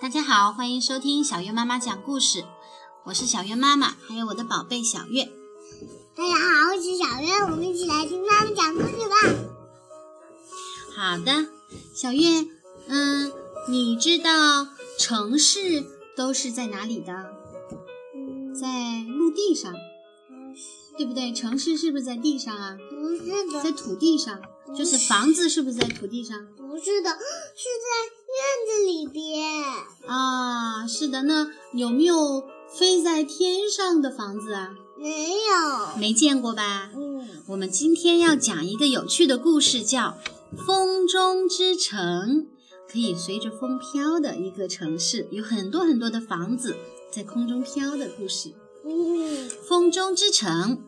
大家好，欢迎收听小月妈妈讲故事。我是小月妈妈，还有我的宝贝小月。大家好，我是小月，我们一起来听妈妈讲故事吧。好的，小月，嗯，你知道城市都是在哪里的？在陆地上，对不对？城市是不是在地上啊？不是的，在土地上，就是房子是不是在土地上？不是的，是在院子里边。啊，是的。那有没有飞在天上的房子啊？没有，没见过吧？嗯，我们今天要讲一个有趣的故事，叫《风中之城》，可以随着风飘的一个城市，有很多很多的房子在空中飘的故事。嗯，《风中之城》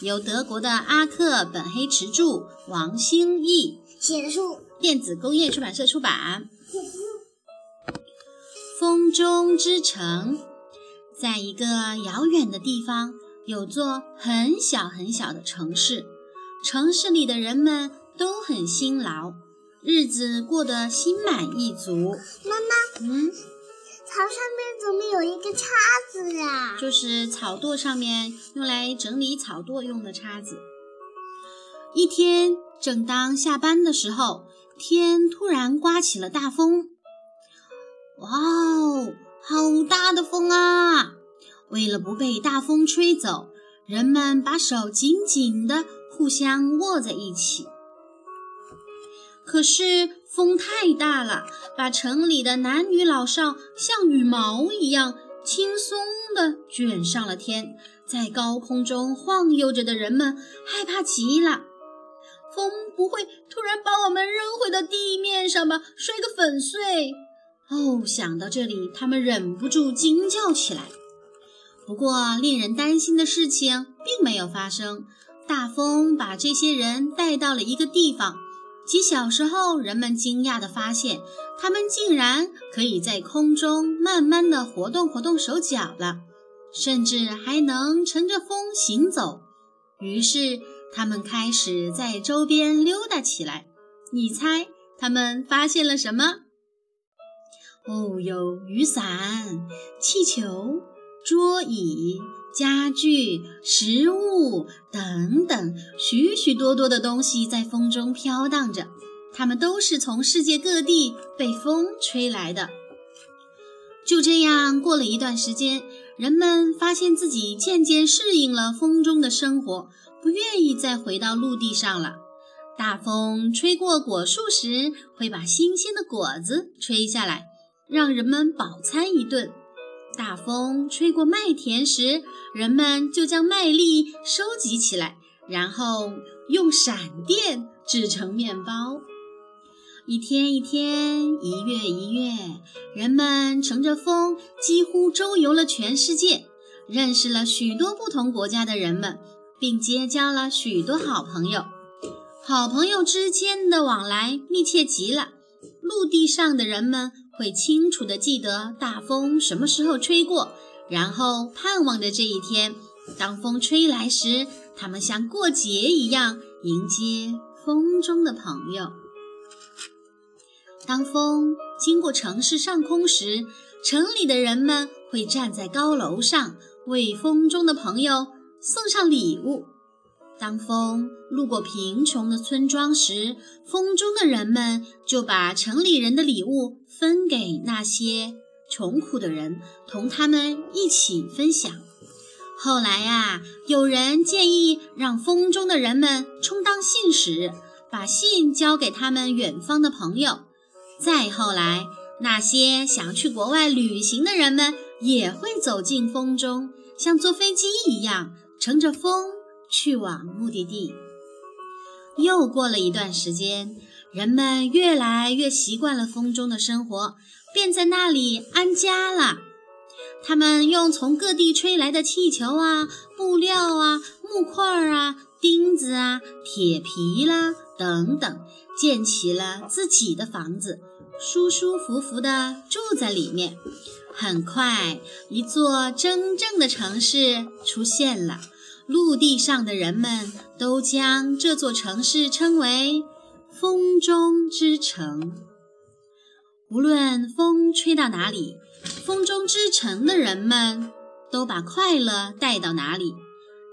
由德国的阿克本黑池著，王兴义，写的书。电子工业出版社出版。《风中之城》在一个遥远的地方，有座很小很小的城市。城市里的人们都很辛劳，日子过得心满意足。妈妈，嗯，草上面怎么有一个叉子呀？就是草垛上面用来整理草垛用的叉子。一天，正当下班的时候，天突然刮起了大风。哇哦，好大的风啊！为了不被大风吹走，人们把手紧紧地互相握在一起。可是风太大了，把城里的男女老少像羽毛一样轻松地卷上了天。在高空中晃悠着的人们害怕极了。风不会突然把我们扔回到地面上吧？摔个粉碎！哦，想到这里，他们忍不住惊叫起来。不过，令人担心的事情并没有发生。大风把这些人带到了一个地方。几小时后，人们惊讶地发现，他们竟然可以在空中慢慢地活动活动手脚了，甚至还能乘着风行走。于是，他们开始在周边溜达起来。你猜他们发现了什么？哦，有雨伞、气球、桌椅、家具、食物等等，许许多多的东西在风中飘荡着。它们都是从世界各地被风吹来的。就这样过了一段时间，人们发现自己渐渐适应了风中的生活，不愿意再回到陆地上了。大风吹过果树时，会把新鲜的果子吹下来，让人们饱餐一顿。大风吹过麦田时，人们就将麦粒收集起来，然后用闪电制成面包。一天一天，一月一月，人们乘着风几乎周游了全世界，认识了许多不同国家的人们，并结交了许多好朋友。好朋友之间的往来密切极了。陆地上的人们会清楚地记得大风什么时候吹过，然后盼望着这一天。当风吹来时，他们像过节一样迎接风中的朋友。当风经过城市上空时，城里的人们会站在高楼上，为风中的朋友送上礼物。当风路过贫穷的村庄时，风中的人们就把城里人的礼物分给那些穷苦的人，同他们一起分享。后来呀、有人建议让风中的人们充当信使，把信交给他们远方的朋友。再后来，那些想去国外旅行的人们也会走进风中，像坐飞机一样，乘着风去往目的地。又过了一段时间，人们越来越习惯了风中的生活，便在那里安家了。他们用从各地吹来的气球啊、布料啊、木块啊、钉子啊、铁皮啦等等，建起了自己的房子，舒舒服服地住在里面。很快，一座真正的城市出现了。陆地上的人们都将这座城市称为“风中之城”。无论风吹到哪里，风中之城的人们都把快乐带到哪里。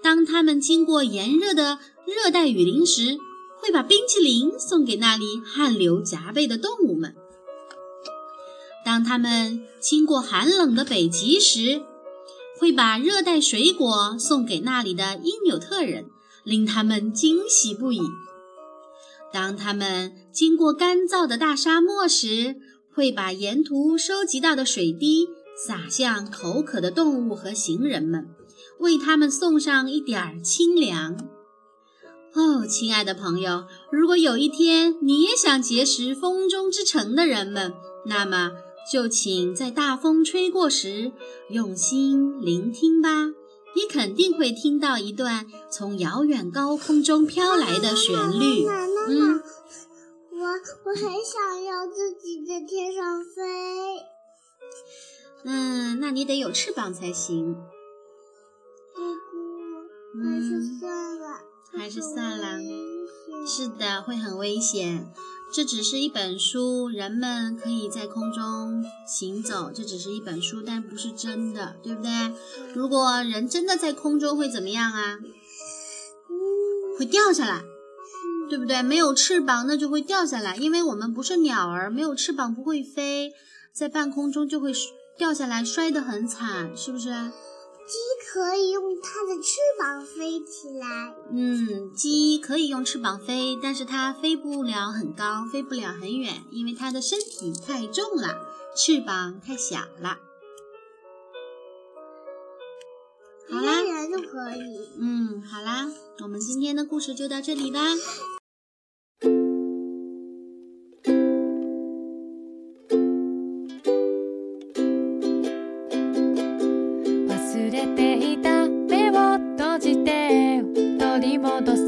当他们经过炎热的热带雨林时，会把冰淇淋送给那里汗流浃背的动物们；当他们经过寒冷的北极时，会把热带水果送给那里的因纽特人，令他们惊喜不已；当他们经过干燥的大沙漠时，会把沿途收集到的水滴洒向口渴的动物和行人们。为他们送上一点儿清凉。哦，亲爱的朋友，如果有一天你也想结识风中之城的人们，那么就请在大风吹过时用心聆听吧。你肯定会听到一段从遥远高空中飘来的旋律。妈妈妈嗯，我我很想要自己在天上飞。嗯，那你得有翅膀才行。还是算了，还是算了。是的，会很危险。这只是一本书，人们可以在空中行走。这只是一本书，但不是真的，对不对？如果人真的在空中会怎么样啊？会掉下来，对不对？没有翅膀，那就会掉下来。因为我们不是鸟儿，没有翅膀不会飞，在半空中就会掉下来，摔得很惨，是不是？鸡可以用它的翅膀飞起来。嗯，鸡可以用翅膀飞，但是它飞不了很高，飞不了很远，因为它的身体太重了，翅膀太小了。好啦，人就可以。嗯，好啦，我们今天的故事就到这里吧。じて取り戻す